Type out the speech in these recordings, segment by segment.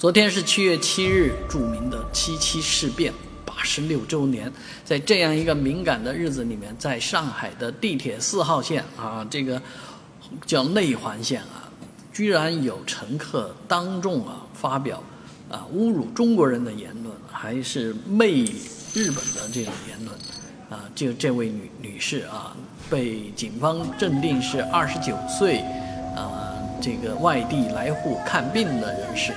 昨天是七月七日，著名的七七事变八十六周年。在这样一个敏感的日子里面，在上海的地铁四号线啊，这个叫内环线啊，居然有乘客当众啊发表啊侮辱中国人的言论，还是媚日本的这种言论啊。就这位女女士啊，被警方认定是二十九岁啊，这个外地来沪看病的人士。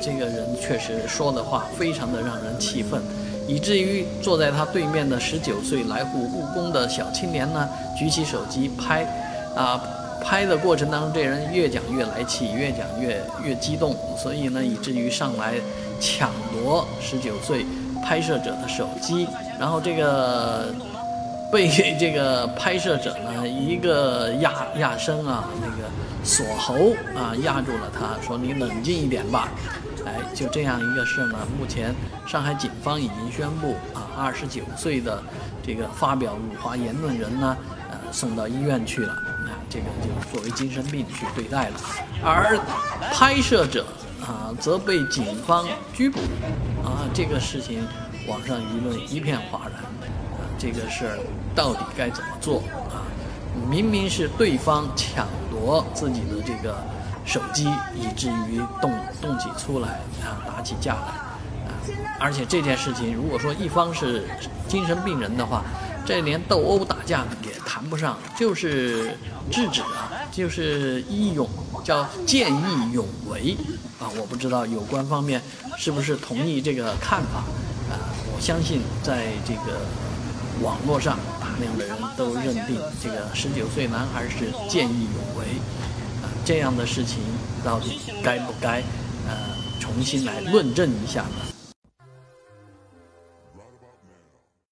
这个人确实说的话非常的让人气愤，以至于坐在他对面的十九岁来沪务工的小青年呢，举起手机拍，啊，拍的过程当中，这人越讲越来气，越讲越越激动，所以呢，以至于上来抢夺十九岁拍摄者的手机，然后这个被这个拍摄者呢一个压压身啊，那个锁喉啊压住了他，说你冷静一点吧。哎，就这样一个事呢。目前上海警方已经宣布啊，二十九岁的这个发表辱华言论人呢，呃，送到医院去了。啊，这个就作为精神病去对待了。而拍摄者啊，则被警方拘捕。啊，这个事情网上舆论一片哗然。啊，这个事儿到底该怎么做啊？明明是对方抢夺自己的这个。手机以至于动动起粗来啊，打起架来啊！而且这件事情，如果说一方是精神病人的话，这连斗殴打架也谈不上，就是制止啊，就是义勇，叫见义勇为啊！我不知道有关方面是不是同意这个看法啊？我相信在这个网络上，大量的人都认定这个十九岁男孩是见义勇为。啊这样的事情到底该不该呃重新来论证一下呢？